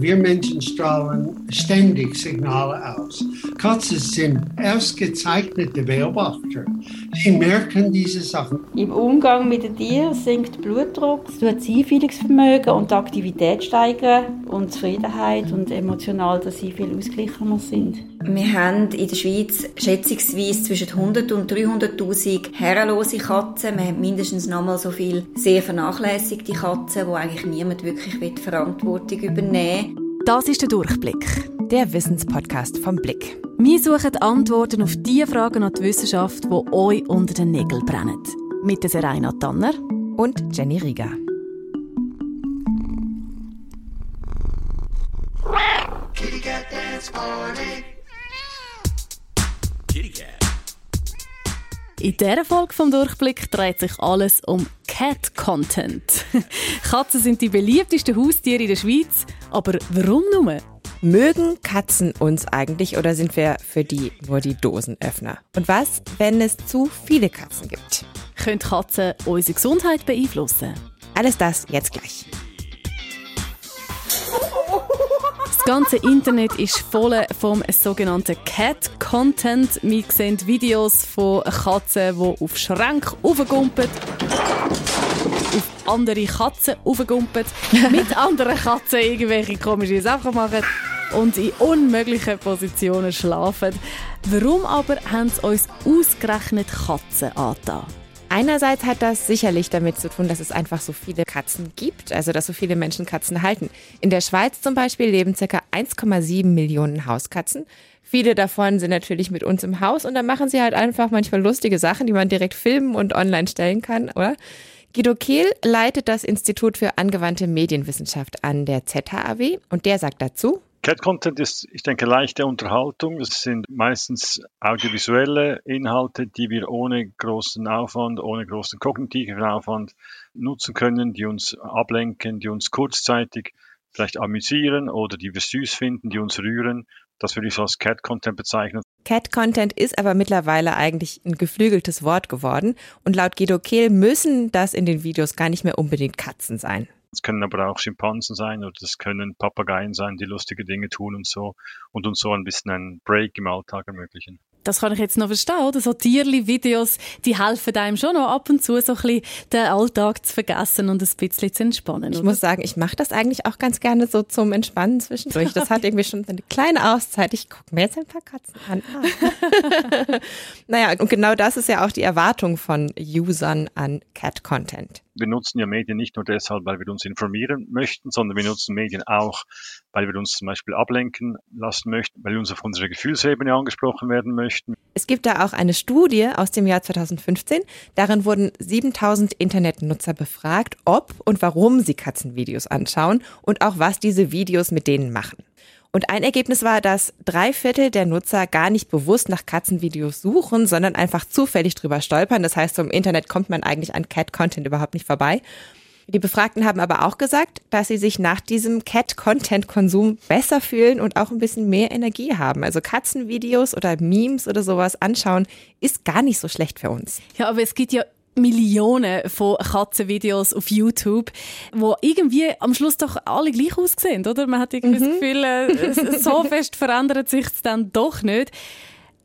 Wir Menschen strahlen ständig Signale aus. Katzen sind ausgezeichnete Beobachter. Sie merken diese Sachen. Im Umgang mit den Tieren sinkt Blutdruck, es tut das Einfühlungsvermögen und die Aktivität steigern und Zufriedenheit und emotional, dass sie viel ausgeglichener sind. Wir haben in der Schweiz schätzungsweise zwischen 100 und 300.000 herrenlose Katzen. Wir haben mindestens nochmal so viel sehr vernachlässigte Katzen, wo eigentlich niemand wirklich Verantwortung übernehmen will. Das ist der Durchblick, der Wissenspodcast vom Blick. Wir suchen Antworten auf die Fragen an die Wissenschaft, die euch unter den Nägeln brennen. Mit der Serena Tanner und Jenny Rieger. Kitty Cat Dance Party. In dieser Folge vom Durchblick dreht sich alles um Cat-Content. Katzen sind die beliebtesten Haustiere in der Schweiz, aber warum nur? Mögen Katzen uns eigentlich oder sind wir für die nur die Dosenöffner? Und was, wenn es zu viele Katzen gibt? Können Katzen unsere Gesundheit beeinflussen? Alles das jetzt gleich. Ganze Internet ist voll vom sogenannten Cat-Content. Wir sehen Videos von Katzen, die auf Schränke aufgumpen, auf andere Katzen aufgumpen, mit anderen Katzen irgendwelche komischen Sachen machen und in unmöglichen Positionen schlafen. Warum aber haben es uns ausgerechnet Katzen angetan? Einerseits hat das sicherlich damit zu tun, dass es einfach so viele Katzen gibt, also dass so viele Menschen Katzen halten. In der Schweiz zum Beispiel leben ca. 1,7 Millionen Hauskatzen. Viele davon sind natürlich mit uns im Haus und dann machen sie halt einfach manchmal lustige Sachen, die man direkt filmen und online stellen kann, oder? Guido Kehl leitet das Institut für angewandte Medienwissenschaft an der ZHAW und der sagt dazu, Cat-Content ist, ich denke, leichte Unterhaltung. Es sind meistens audiovisuelle Inhalte, die wir ohne großen Aufwand, ohne großen kognitiven Aufwand nutzen können, die uns ablenken, die uns kurzzeitig vielleicht amüsieren oder die wir süß finden, die uns rühren. Das würde ich so als Cat-Content bezeichnen. Cat-Content ist aber mittlerweile eigentlich ein geflügeltes Wort geworden. Und laut Guido Kehl müssen das in den Videos gar nicht mehr unbedingt Katzen sein. Es können aber auch Schimpansen sein oder es können Papageien sein, die lustige Dinge tun und so und uns so ein bisschen einen Break im Alltag ermöglichen das kann ich jetzt noch verstehen, oder? So Tierli-Videos, die helfen einem schon noch ab und zu so ein bisschen den Alltag zu vergessen und ein bisschen zu entspannen. Ich oder? muss sagen, ich mache das eigentlich auch ganz gerne so zum Entspannen zwischendurch. Das hat irgendwie schon eine kleine Auszeit. Ich gucke mir jetzt ein paar Katzen an. Ah. naja, und genau das ist ja auch die Erwartung von Usern an Cat-Content wir nutzen ja Medien nicht nur deshalb, weil wir uns informieren möchten, sondern wir nutzen Medien auch, weil wir uns zum Beispiel ablenken lassen möchten, weil wir uns auf unsere Gefühlsebene angesprochen werden möchten. Es gibt da auch eine Studie aus dem Jahr 2015. Darin wurden 7000 Internetnutzer befragt, ob und warum sie Katzenvideos anschauen und auch was diese Videos mit denen machen. Und ein Ergebnis war, dass drei Viertel der Nutzer gar nicht bewusst nach Katzenvideos suchen, sondern einfach zufällig drüber stolpern. Das heißt, im Internet kommt man eigentlich an Cat-Content überhaupt nicht vorbei. Die Befragten haben aber auch gesagt, dass sie sich nach diesem Cat-Content-Konsum besser fühlen und auch ein bisschen mehr Energie haben. Also Katzenvideos oder Memes oder sowas anschauen ist gar nicht so schlecht für uns. Ja, aber es gibt ja Millionen von Katzenvideos auf YouTube, wo irgendwie am Schluss doch alle gleich aussehen, oder? Man hat irgendwie mhm. das Gefühl, äh, so fest verändert sich es dann doch nicht.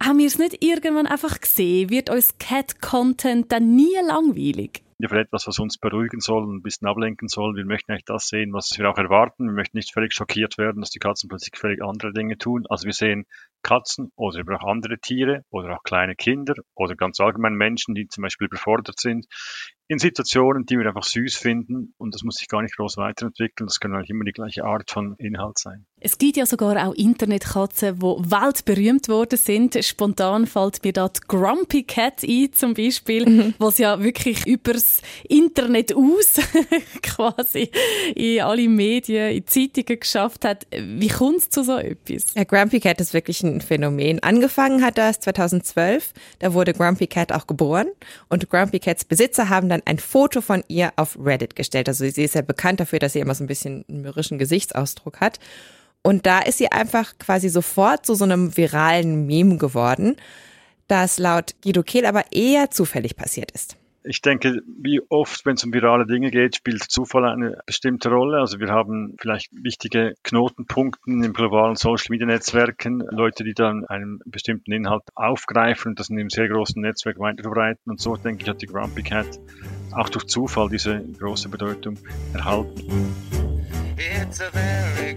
Haben wir es nicht irgendwann einfach gesehen? Wird uns Cat-Content dann nie langweilig? Ja, für etwas, was uns beruhigen soll, ein bisschen ablenken soll. Wir möchten eigentlich das sehen, was wir auch erwarten. Wir möchten nicht völlig schockiert werden, dass die Katzen plötzlich völlig andere Dinge tun. Also wir sehen Katzen oder auch andere Tiere oder auch kleine Kinder oder ganz allgemein Menschen, die zum Beispiel überfordert sind, in Situationen, die wir einfach süß finden und das muss sich gar nicht groß weiterentwickeln. Das kann eigentlich immer die gleiche Art von Inhalt sein. Es gibt ja sogar auch Internetkatzen, die weltberühmt worden sind. Spontan fällt mir da die Grumpy Cat ein, zum Beispiel, mhm. was ja wirklich übers Internet aus quasi in alle Medien, in Zeitungen geschafft hat. Wie kommt es zu so etwas? Ja, Grumpy Cat ist wirklich ein Phänomen. Angefangen hat das 2012. Da wurde Grumpy Cat auch geboren und Grumpy Cats Besitzer haben dann dann ein Foto von ihr auf Reddit gestellt. Also sie ist ja bekannt dafür, dass sie immer so ein bisschen einen mürrischen Gesichtsausdruck hat. Und da ist sie einfach quasi sofort zu so einem viralen Meme geworden, das laut Guido Kehl aber eher zufällig passiert ist. Ich denke, wie oft, wenn es um virale Dinge geht, spielt Zufall eine bestimmte Rolle. Also wir haben vielleicht wichtige Knotenpunkte im globalen Social Media Netzwerken, Leute, die dann einen bestimmten Inhalt aufgreifen und das in einem sehr großen Netzwerk weiterverbreiten. Und so denke ich, hat die Grumpy Cat auch durch Zufall diese große Bedeutung erhalten. It's a very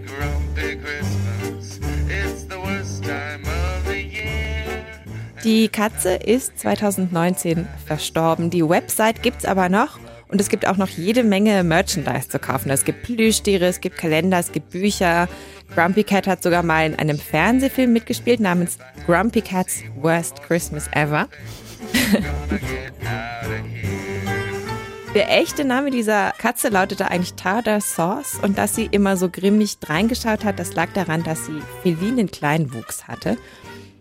Die Katze ist 2019 verstorben. Die Website gibt's aber noch. Und es gibt auch noch jede Menge Merchandise zu kaufen. Es gibt Plüschtiere, es gibt Kalender, es gibt Bücher. Grumpy Cat hat sogar mal in einem Fernsehfilm mitgespielt namens Grumpy Cat's Worst Christmas Ever. Der echte Name dieser Katze lautete eigentlich Tartar Sauce und dass sie immer so grimmig reingeschaut hat, das lag daran, dass sie felinen Kleinwuchs hatte.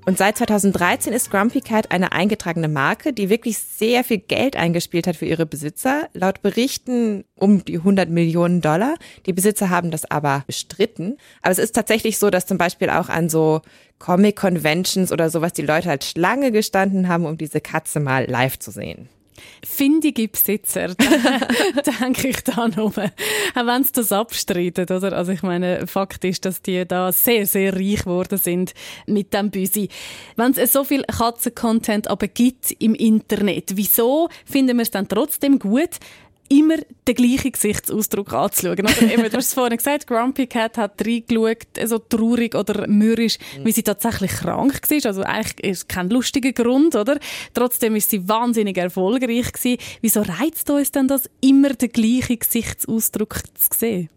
Und seit 2013 ist Grumpy Cat eine eingetragene Marke, die wirklich sehr viel Geld eingespielt hat für ihre Besitzer. Laut Berichten um die 100 Millionen Dollar. Die Besitzer haben das aber bestritten. Aber es ist tatsächlich so, dass zum Beispiel auch an so Comic-Conventions oder sowas die Leute als Schlange gestanden haben, um diese Katze mal live zu sehen findige Besitzer, denke ich da nur. Auch wenn sie das abstreiten, oder? Also ich meine, Fakt ist, dass die da sehr, sehr reich geworden sind mit dem Büsi. Wenn es so viel Katzen-Content aber gibt im Internet, wieso finden wir es dann trotzdem gut, immer den gleichen Gesichtsausdruck anzuschauen. Also eben, du hast es vorhin gesagt, Grumpy Cat hat reingeschaut, so traurig oder mürrisch, mhm. wie sie tatsächlich krank war. Also eigentlich ist kein lustiger Grund, oder? Trotzdem ist sie wahnsinnig erfolgreich gewesen. Wieso reizt uns denn das, immer den gleichen Gesichtsausdruck zu sehen?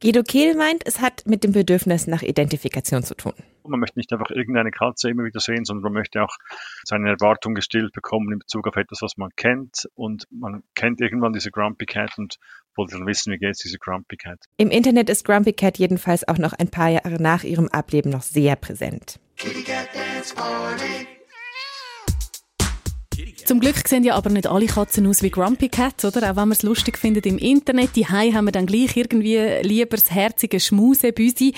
Guido Kehl meint, es hat mit dem Bedürfnis nach Identifikation zu tun. Man möchte nicht einfach irgendeine Katze immer wieder sehen, sondern man möchte auch seine Erwartungen gestillt bekommen in Bezug auf etwas, was man kennt. Und man kennt irgendwann diese Grumpy Cat und wollte dann wissen, wie geht es diese Grumpy Cat. Im Internet ist Grumpy Cat jedenfalls auch noch ein paar Jahre nach ihrem Ableben noch sehr präsent. Kitty Cat Dance Party. Zum Glück sehen ja aber nicht alle Katzen aus wie Grumpy Cats, oder? Auch wenn man es lustig findet im Internet. Die Hai haben wir dann gleich irgendwie lieber das herzige Schmusebüsi.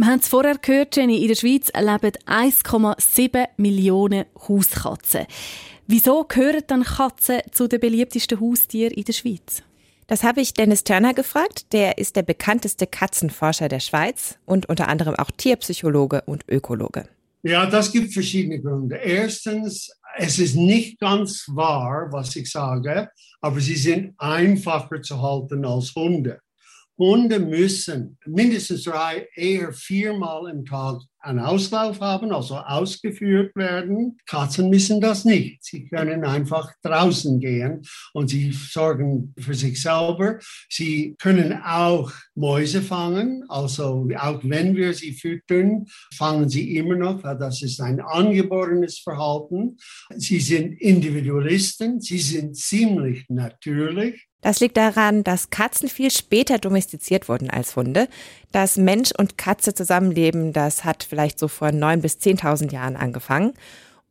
Wir haben es vorher gehört, Jenny, in der Schweiz leben 1,7 Millionen Hauskatzen. Wieso gehören dann Katzen zu den beliebtesten Haustieren in der Schweiz? Das habe ich Dennis Turner gefragt. Der ist der bekannteste Katzenforscher der Schweiz und unter anderem auch Tierpsychologe und Ökologe. Ja, das gibt verschiedene Gründe. Erstens, es ist nicht ganz wahr, was ich sage, aber sie sind einfacher zu halten als Hunde. Hunde müssen mindestens drei, eher viermal im Tag einen Auslauf haben, also ausgeführt werden. Katzen müssen das nicht. Sie können einfach draußen gehen und sie sorgen für sich selber. Sie können auch Mäuse fangen, also auch wenn wir sie füttern, fangen sie immer noch, das ist ein angeborenes Verhalten. Sie sind Individualisten, sie sind ziemlich natürlich. Das liegt daran, dass Katzen viel später domestiziert wurden als Hunde. Das Mensch und Katze zusammenleben, das hat vielleicht so vor neun bis zehntausend Jahren angefangen.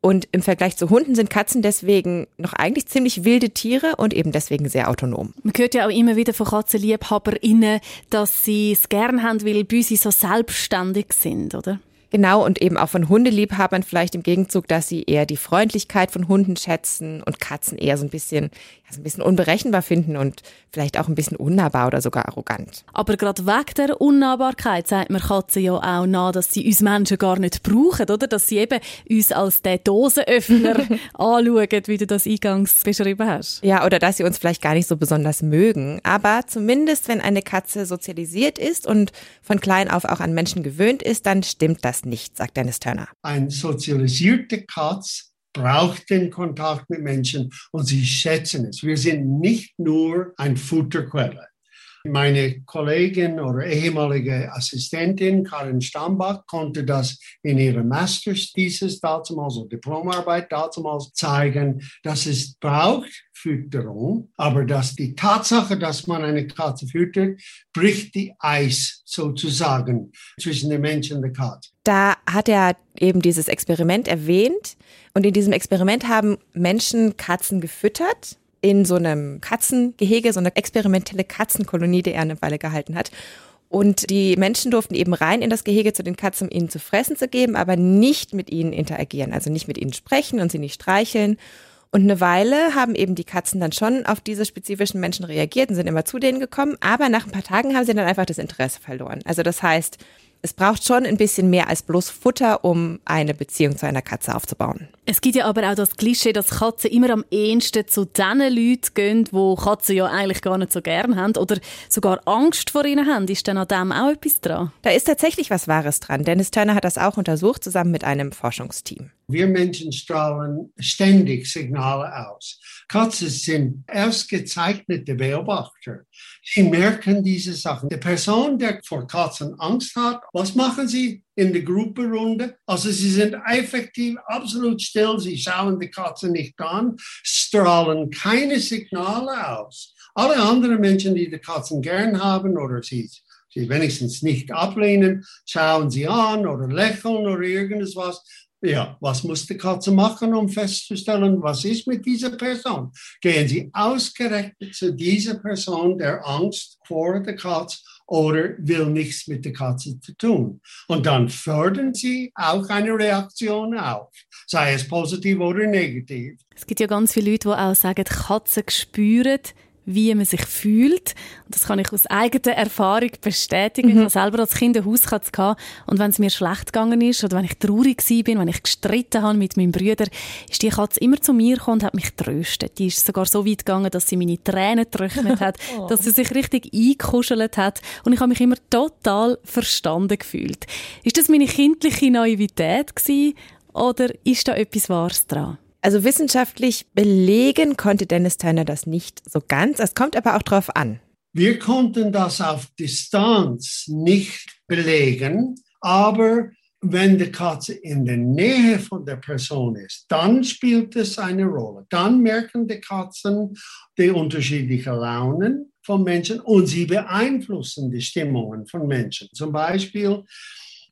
Und im Vergleich zu Hunden sind Katzen deswegen noch eigentlich ziemlich wilde Tiere und eben deswegen sehr autonom. Man hört ja auch immer wieder von KatzenliebhaberInnen, dass sie es gern haben, weil Büsi so selbstständig sind, oder? Genau, und eben auch von Hundeliebhabern vielleicht im Gegenzug, dass sie eher die Freundlichkeit von Hunden schätzen und Katzen eher so ein bisschen, ja, so ein bisschen unberechenbar finden und vielleicht auch ein bisschen unnahbar oder sogar arrogant. Aber gerade wegen der Unnahbarkeit sagt man Katzen ja auch nach, dass sie uns Menschen gar nicht brauchen, oder? Dass sie eben uns als der Dosenöffner anschauen, wie du das eingangs beschrieben hast. Ja, oder dass sie uns vielleicht gar nicht so besonders mögen. Aber zumindest, wenn eine Katze sozialisiert ist und von klein auf auch an Menschen gewöhnt ist, dann stimmt das nicht, sagt Dennis Turner. Ein sozialisierte Katz braucht den Kontakt mit Menschen und sie schätzen es. Wir sind nicht nur ein Futterquelle. Meine Kollegin oder ehemalige Assistentin Karin Stambach konnte das in ihrer Master's Thesis damals oder Diplomarbeit damals zeigen, dass es braucht Fütterung, aber dass die Tatsache, dass man eine Katze füttert, bricht die Eis sozusagen zwischen dem Menschen und der Katze. Da hat er eben dieses Experiment erwähnt und in diesem Experiment haben Menschen Katzen gefüttert in so einem Katzengehege, so eine experimentelle Katzenkolonie, die er eine Weile gehalten hat. Und die Menschen durften eben rein in das Gehege zu den Katzen, um ihnen zu fressen zu geben, aber nicht mit ihnen interagieren, also nicht mit ihnen sprechen und sie nicht streicheln. Und eine Weile haben eben die Katzen dann schon auf diese spezifischen Menschen reagiert und sind immer zu denen gekommen, aber nach ein paar Tagen haben sie dann einfach das Interesse verloren. Also das heißt, es braucht schon ein bisschen mehr als bloß Futter, um eine Beziehung zu einer Katze aufzubauen. Es gibt ja aber auch das Klischee, dass Katzen immer am ehesten zu den Leuten gehen, wo Katzen ja eigentlich gar nicht so gern haben oder sogar Angst vor ihnen haben. Ist denn an dem auch etwas dran? Da ist tatsächlich was Wahres dran. Dennis Turner hat das auch untersucht, zusammen mit einem Forschungsteam. Wir Menschen strahlen ständig Signale aus. Katzen sind ausgezeichnete Beobachter. Sie merken diese Sachen. Die Person, die vor Katzen Angst hat, was machen sie in der Gruppenrunde? Also sie sind effektiv absolut still, sie schauen die Katzen nicht an, strahlen keine Signale aus. Alle anderen Menschen, die die Katzen gern haben oder sie sie wenigstens nicht ablehnen, schauen sie an oder lächeln oder irgendwas. Ja, was muss die Katze machen, um festzustellen, was ist mit dieser Person? Gehen Sie ausgerechnet zu dieser Person, der Angst vor der Katze oder will nichts mit der Katze zu tun. Und dann fördern Sie auch eine Reaktion auf, sei es positiv oder negativ. Es gibt ja ganz viele Leute, die auch sagen, Katzen spüren, wie man sich fühlt. Und das kann ich aus eigener Erfahrung bestätigen. Mhm. Ich habe selber als Kind eine Hauskatze gehabt. Und wenn es mir schlecht gegangen ist oder wenn ich traurig bin, wenn ich gestritten habe mit meinem Bruder, ist die Katze immer zu mir gekommen und hat mich tröstet. Die ist sogar so weit gegangen, dass sie meine Tränen getrocknet hat, oh. dass sie sich richtig eingekuschelt hat. Und ich habe mich immer total verstanden gefühlt. Ist das meine kindliche Naivität gewesen? Oder ist da etwas Wahres dran? Also wissenschaftlich belegen konnte Dennis Turner das nicht so ganz. Es kommt aber auch darauf an. Wir konnten das auf Distanz nicht belegen, aber wenn die Katze in der Nähe von der Person ist, dann spielt es eine Rolle. Dann merken die Katzen die unterschiedlichen Launen von Menschen und sie beeinflussen die Stimmungen von Menschen. Zum Beispiel,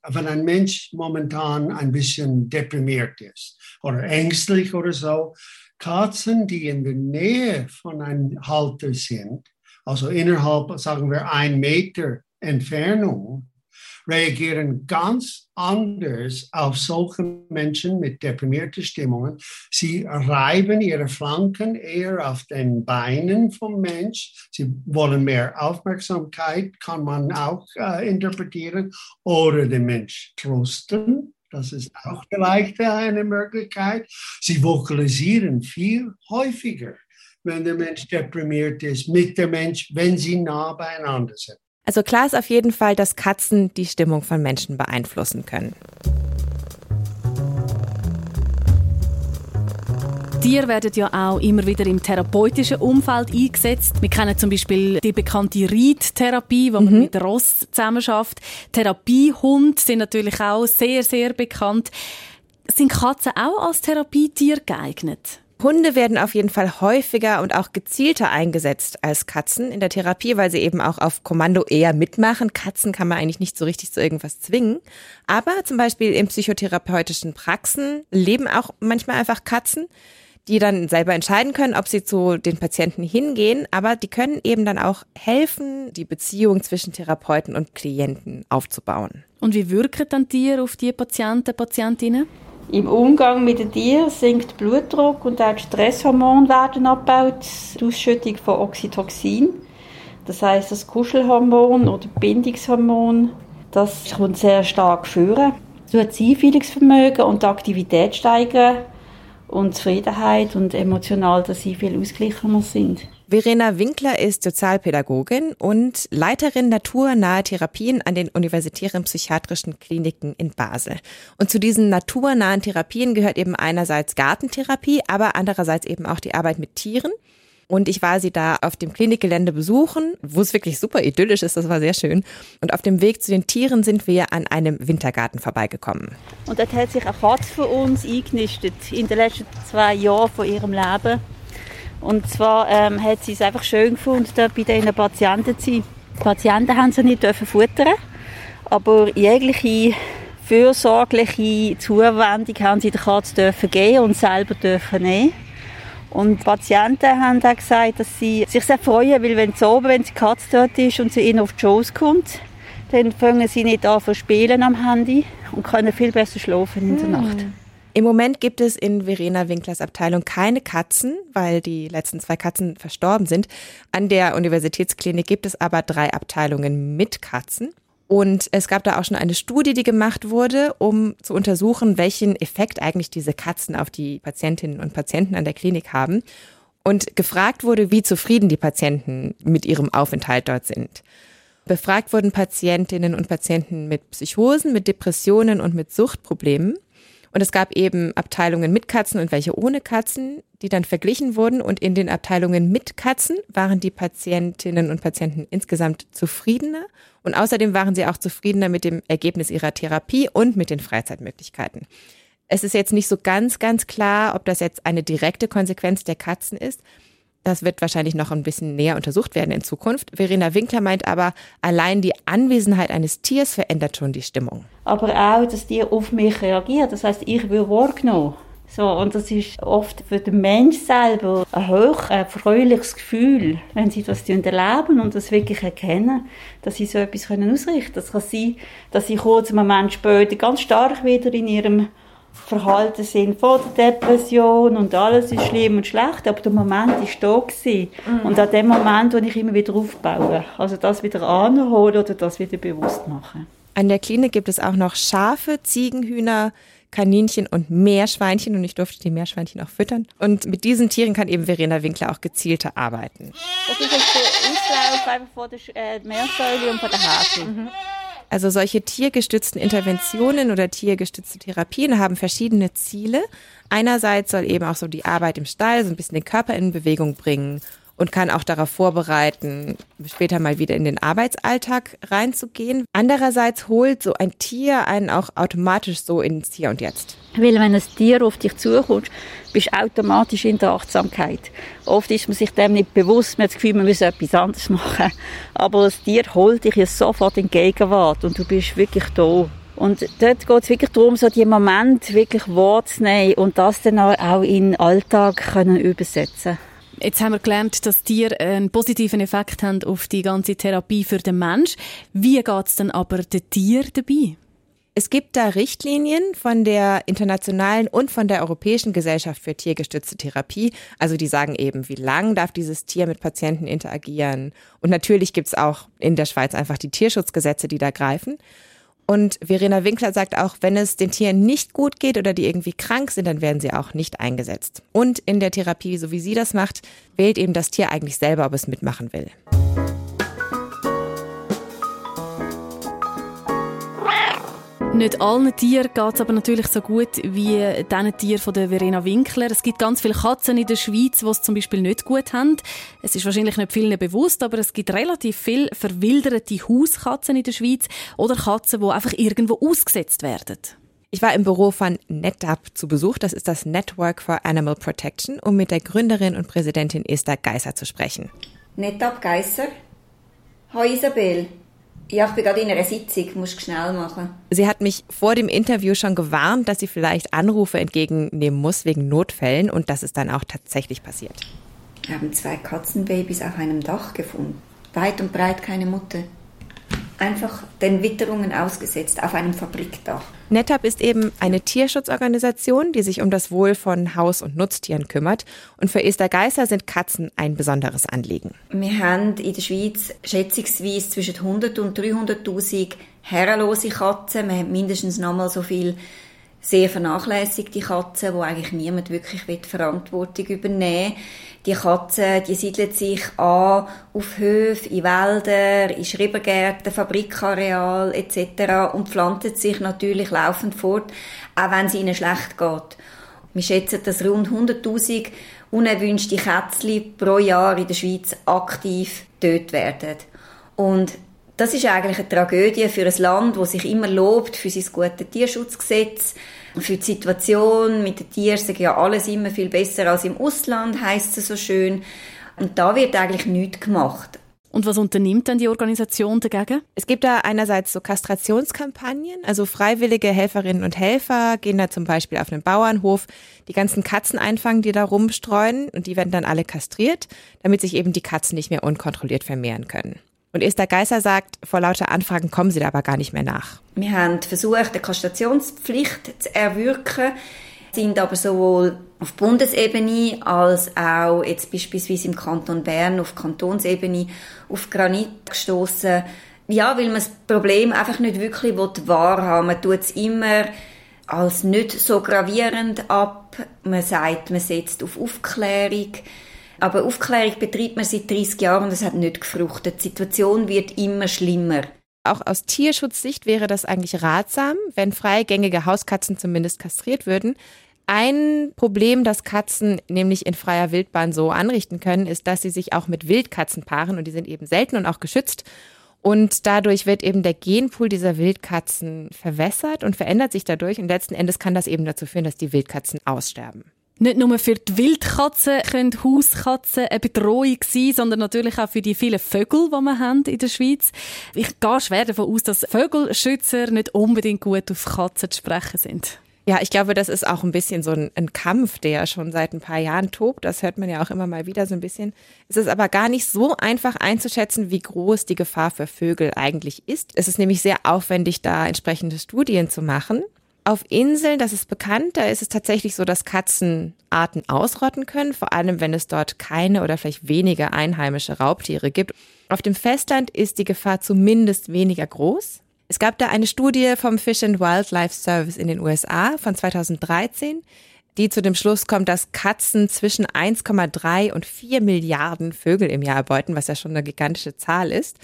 wenn ein Mensch momentan ein bisschen deprimiert ist oder ängstlich oder so, Katzen, die in der Nähe von einem Halter sind, also innerhalb, sagen wir, ein Meter Entfernung, reagieren ganz anders auf solche Menschen mit deprimierten Stimmungen. Sie reiben ihre Flanken eher auf den Beinen vom Mensch. Sie wollen mehr Aufmerksamkeit, kann man auch äh, interpretieren, oder den Mensch trösten. Das ist auch vielleicht eine Möglichkeit. Sie vokalisieren viel häufiger, wenn der Mensch deprimiert ist, mit dem Mensch, wenn sie nah beieinander sind. Also klar ist auf jeden Fall, dass Katzen die Stimmung von Menschen beeinflussen können. Tiere werden ja auch immer wieder im therapeutischen Umfeld eingesetzt. Wir kennen zum Beispiel die bekannte Reittherapie, wo man mhm. mit Ross zusammen schafft. Therapiehunde sind natürlich auch sehr, sehr bekannt. Sind Katzen auch als Therapietier geeignet? Hunde werden auf jeden Fall häufiger und auch gezielter eingesetzt als Katzen in der Therapie, weil sie eben auch auf Kommando eher mitmachen. Katzen kann man eigentlich nicht so richtig zu irgendwas zwingen. Aber zum Beispiel in psychotherapeutischen Praxen leben auch manchmal einfach Katzen, die dann selber entscheiden können, ob sie zu den Patienten hingehen. Aber die können eben dann auch helfen, die Beziehung zwischen Therapeuten und Klienten aufzubauen. Und wie wirken dann Tiere auf die Patienten, Patientinnen? Im Umgang mit den Tieren sinkt Blutdruck und auch die Stresshormone werden abgebaut, die Ausschüttung von Oxytocin. Das heißt, das Kuschelhormon oder Bindungshormon, das kommt sehr stark führen. Es wird das Einfühlungsvermögen und die Aktivität steigern und Zufriedenheit und emotional, dass sie viel ausgeglichener sind. Verena Winkler ist Sozialpädagogin und Leiterin naturnahe Therapien an den universitären psychiatrischen Kliniken in Basel. Und zu diesen naturnahen Therapien gehört eben einerseits Gartentherapie, aber andererseits eben auch die Arbeit mit Tieren. Und ich war sie da auf dem Klinikgelände besuchen, wo es wirklich super idyllisch ist, das war sehr schön. Und auf dem Weg zu den Tieren sind wir an einem Wintergarten vorbeigekommen. Und dort hat sich eine Katze für uns eingenistet in den letzten zwei Jahren von ihrem Leben. Und zwar ähm, hat sie es einfach schön gefunden, dort bei diesen Patienten zu sein. Die Patienten haben sie nicht dürfen futtern, aber jegliche fürsorgliche Zuwendung haben sie der Katze dürfen geben und selber dürfen nehmen. Und die Patienten haben auch gesagt, dass sie sich sehr freuen, weil wenn sie oben, wenn die Katze dort ist und sie ihnen auf die Schoß kommt, dann fangen sie nicht an zu spielen am Handy und können viel besser schlafen in der mm. Im Moment gibt es in Verena Winklers Abteilung keine Katzen, weil die letzten zwei Katzen verstorben sind. An der Universitätsklinik gibt es aber drei Abteilungen mit Katzen. Und es gab da auch schon eine Studie, die gemacht wurde, um zu untersuchen, welchen Effekt eigentlich diese Katzen auf die Patientinnen und Patienten an der Klinik haben. Und gefragt wurde, wie zufrieden die Patienten mit ihrem Aufenthalt dort sind. Befragt wurden Patientinnen und Patienten mit Psychosen, mit Depressionen und mit Suchtproblemen. Und es gab eben Abteilungen mit Katzen und welche ohne Katzen, die dann verglichen wurden. Und in den Abteilungen mit Katzen waren die Patientinnen und Patienten insgesamt zufriedener. Und außerdem waren sie auch zufriedener mit dem Ergebnis ihrer Therapie und mit den Freizeitmöglichkeiten. Es ist jetzt nicht so ganz, ganz klar, ob das jetzt eine direkte Konsequenz der Katzen ist. Das wird wahrscheinlich noch ein bisschen näher untersucht werden in Zukunft. Verena Winkler meint aber, allein die Anwesenheit eines Tiers verändert schon die Stimmung. Aber auch, dass Tier auf mich reagiert. Das heißt, ich will wahrgenommen. So, und das ist oft für den Mensch selber ein hoch erfreuliches Gefühl, wenn sie das erleben und das wirklich erkennen, dass sie so etwas ausrichten können. Das kann sein, dass sie kurz einen Moment später ganz stark wieder in ihrem Verhalten sind vor der Depression und alles ist schlimm und schlecht, aber der Moment ist da gewesen. Mhm. Und an dem Moment, wo ich immer wieder aufbaue, also das wieder anholen oder das wieder bewusst machen. An der Klinik gibt es auch noch Schafe, Ziegenhühner, Kaninchen und Meerschweinchen und ich durfte die Meerschweinchen auch füttern. Und mit diesen Tieren kann eben Verena Winkler auch gezielter arbeiten. Das ist jetzt der Auslauf einfach von der äh, Meersäule und von der Hase. Mhm. Also solche tiergestützten Interventionen oder tiergestützte Therapien haben verschiedene Ziele. Einerseits soll eben auch so die Arbeit im Stall so ein bisschen den Körper in Bewegung bringen und kann auch darauf vorbereiten, später mal wieder in den Arbeitsalltag reinzugehen. Andererseits holt so ein Tier einen auch automatisch so ins Hier und Jetzt. Weil wenn ein Tier auf dich zukommt, bist du automatisch in der Achtsamkeit. Oft ist man sich dem nicht bewusst, man hat das Gefühl, man muss etwas anderes machen. Aber das Tier holt dich ja sofort in Gegenwart und du bist wirklich da. Und dort geht es wirklich darum, so die Moment wirklich wahrzunehmen und das dann auch in den Alltag können übersetzen Jetzt haben wir gelernt, dass Tiere einen positiven Effekt haben auf die ganze Therapie für den Mensch. Wie geht es denn aber den Tier dabei? Es gibt da Richtlinien von der internationalen und von der Europäischen Gesellschaft für tiergestützte Therapie. Also die sagen eben, wie lang darf dieses Tier mit Patienten interagieren. Und natürlich gibt es auch in der Schweiz einfach die Tierschutzgesetze, die da greifen. Und Verena Winkler sagt auch, wenn es den Tieren nicht gut geht oder die irgendwie krank sind, dann werden sie auch nicht eingesetzt. Und in der Therapie, so wie sie das macht, wählt eben das Tier eigentlich selber, ob es mitmachen will. Nicht allen Tieren geht es aber natürlich so gut wie diesen Tieren von der Verena Winkler. Es gibt ganz viele Katzen in der Schweiz, die es zum Beispiel nicht gut haben. Es ist wahrscheinlich nicht vielen bewusst, aber es gibt relativ viele verwilderte Hauskatzen in der Schweiz oder Katzen, die einfach irgendwo ausgesetzt werden. Ich war im Büro von NetApp zu Besuch, das ist das Network for Animal Protection, um mit der Gründerin und Präsidentin Esther Geisser zu sprechen. NetApp Geisser? Hallo Isabel. Ja, ich bin gerade in einer Sitzung, musst schnell machen. Sie hat mich vor dem Interview schon gewarnt, dass sie vielleicht Anrufe entgegennehmen muss wegen Notfällen und das ist dann auch tatsächlich passiert. Wir haben zwei Katzenbabys auf einem Dach gefunden. Weit und breit keine Mutter einfach den Witterungen ausgesetzt auf einem Fabrikdach. NetApp ist eben eine Tierschutzorganisation, die sich um das Wohl von Haus- und Nutztieren kümmert. Und für Esther Geisser sind Katzen ein besonderes Anliegen. Wir haben in der Schweiz schätzungsweise zwischen 100 und 300.000 herrenlose Katzen. Wir haben mindestens nochmal so viel sehr vernachlässigte Katzen, wo eigentlich niemand wirklich Verantwortung übernehmen will. Die Katzen, die siedeln sich an auf Höfen, in Wälder, in Schrebergärten, Fabrikareal etc. und pflanzen sich natürlich laufend fort, auch wenn es ihnen schlecht geht. Wir schätzen, dass rund 100.000 unerwünschte Kätzchen pro Jahr in der Schweiz aktiv getötet werden. Und das ist eigentlich eine Tragödie für ein Land, das sich immer lobt für sein gutes Tierschutzgesetz, für die Situation mit den Tieren sagen ja alles immer viel besser als im Ausland, heißt es so schön. Und da wird eigentlich nichts gemacht. Und was unternimmt dann die Organisation dagegen? Es gibt da einerseits so Kastrationskampagnen, also freiwillige Helferinnen und Helfer gehen da zum Beispiel auf einen Bauernhof, die ganzen Katzen einfangen, die da rumstreuen und die werden dann alle kastriert, damit sich eben die Katzen nicht mehr unkontrolliert vermehren können. Und Esther Geisser sagt, vor lauter Anfragen kommen sie da aber gar nicht mehr nach. Wir haben versucht, eine Kastrationspflicht zu erwirken. sind aber sowohl auf Bundesebene als auch jetzt beispielsweise im Kanton Bern auf Kantonsebene auf Granit gestoßen. Ja, weil man das Problem einfach nicht wirklich wahrhaben will. Man tut es immer als nicht so gravierend ab. Man sagt, man setzt auf Aufklärung. Aber Aufklärung betreibt man seit 30 Jahren und es hat nicht gefruchtet. Die Situation wird immer schlimmer. Auch aus Tierschutzsicht wäre das eigentlich ratsam, wenn freigängige Hauskatzen zumindest kastriert würden. Ein Problem, das Katzen nämlich in freier Wildbahn so anrichten können, ist, dass sie sich auch mit Wildkatzen paaren und die sind eben selten und auch geschützt. Und dadurch wird eben der Genpool dieser Wildkatzen verwässert und verändert sich dadurch. Und letzten Endes kann das eben dazu führen, dass die Wildkatzen aussterben. Nicht nur für die Wildkatzen können Hauskatzen eine Bedrohung sein, sondern natürlich auch für die vielen Vögel, die wir haben in der Schweiz. Ich gehe schwer davon aus, dass Vögelschützer nicht unbedingt gut auf Katzen zu sprechen sind. Ja, ich glaube, das ist auch ein bisschen so ein, ein, Kampf, der schon seit ein paar Jahren tobt. Das hört man ja auch immer mal wieder so ein bisschen. Es ist aber gar nicht so einfach einzuschätzen, wie groß die Gefahr für Vögel eigentlich ist. Es ist nämlich sehr aufwendig, da entsprechende Studien zu machen. Auf Inseln, das ist bekannt, da ist es tatsächlich so, dass Katzen Arten ausrotten können, vor allem wenn es dort keine oder vielleicht weniger einheimische Raubtiere gibt. Auf dem Festland ist die Gefahr zumindest weniger groß. Es gab da eine Studie vom Fish and Wildlife Service in den USA von 2013, die zu dem Schluss kommt, dass Katzen zwischen 1,3 und 4 Milliarden Vögel im Jahr erbeuten, was ja schon eine gigantische Zahl ist.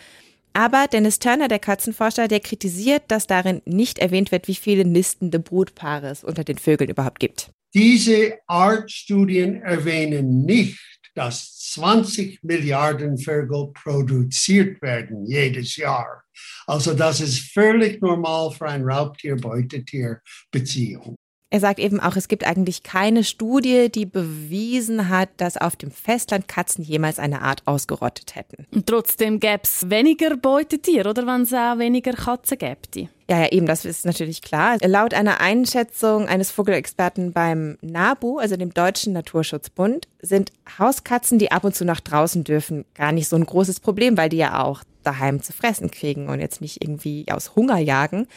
Aber Dennis Turner, der Katzenforscher, der kritisiert, dass darin nicht erwähnt wird, wie viele nistende Brutpaare es unter den Vögeln überhaupt gibt. Diese Artstudien erwähnen nicht, dass 20 Milliarden Vögel produziert werden jedes Jahr. Also das ist völlig normal für ein Raubtier-Beutetier-Beziehung. Er sagt eben auch, es gibt eigentlich keine Studie, die bewiesen hat, dass auf dem Festland Katzen jemals eine Art ausgerottet hätten. Und trotzdem gäbe es weniger Beutetiere, oder wenn es auch weniger Katzen gäbe? Ja, ja, eben, das ist natürlich klar. Laut einer Einschätzung eines Vogelexperten beim NABU, also dem Deutschen Naturschutzbund, sind Hauskatzen, die ab und zu nach draußen dürfen, gar nicht so ein großes Problem, weil die ja auch daheim zu fressen kriegen und jetzt nicht irgendwie aus Hunger jagen,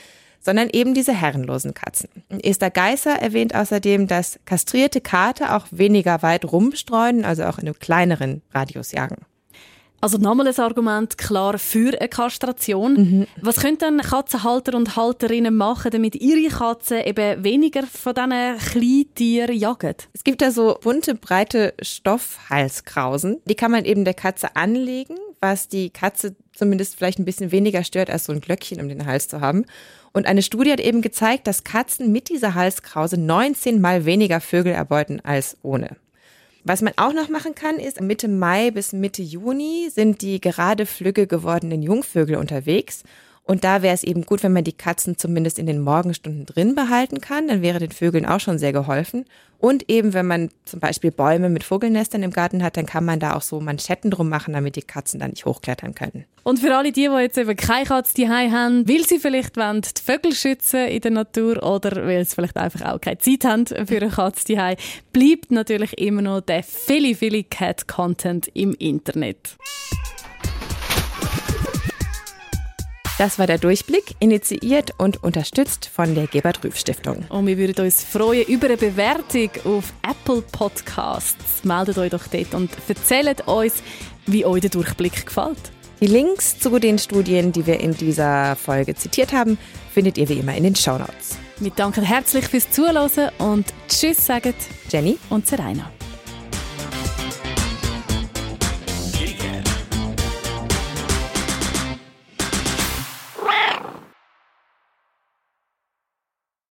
sondern eben diese herrenlosen Katzen. Esther Geisser erwähnt außerdem, dass kastrierte Kater auch weniger weit rumstreuen, also auch in einem kleineren Radius jagen. Also nochmal ein Argument klar für eine Kastration. Mhm. Was können dann Katzenhalter und Halterinnen machen, damit ihre Katzen eben weniger von diesen Kleintieren jagen? Es gibt da so bunte, breite Stoffhalskrausen. Die kann man eben der Katze anlegen, was die Katze zumindest vielleicht ein bisschen weniger stört, als so ein Glöckchen um den Hals zu haben. Und eine Studie hat eben gezeigt, dass Katzen mit dieser Halskrause 19 mal weniger Vögel erbeuten als ohne. Was man auch noch machen kann, ist Mitte Mai bis Mitte Juni sind die gerade flügge gewordenen Jungvögel unterwegs und da wäre es eben gut, wenn man die Katzen zumindest in den Morgenstunden drin behalten kann. Dann wäre den Vögeln auch schon sehr geholfen. Und eben, wenn man zum Beispiel Bäume mit Vogelnestern im Garten hat, dann kann man da auch so Manschetten drum machen, damit die Katzen dann nicht hochklettern können. Und für alle die, die jetzt eben keine Katze die haben, weil sie vielleicht wollen, die Vögel schützen in der Natur oder weil sie vielleicht einfach auch keine Zeit haben für eine Katze die bleibt natürlich immer noch der viele, viele Cat-Content im Internet. Das war der Durchblick, initiiert und unterstützt von der Gebert Rüff Stiftung. Und wir würden uns freuen über eine Bewertung auf Apple Podcasts. Meldet euch doch dort und erzählt uns, wie euch der Durchblick gefällt. Die Links zu den Studien, die wir in dieser Folge zitiert haben, findet ihr wie immer in den Show Notes. Wir danken herzlich fürs Zuhören und Tschüss sagen Jenny und Serena.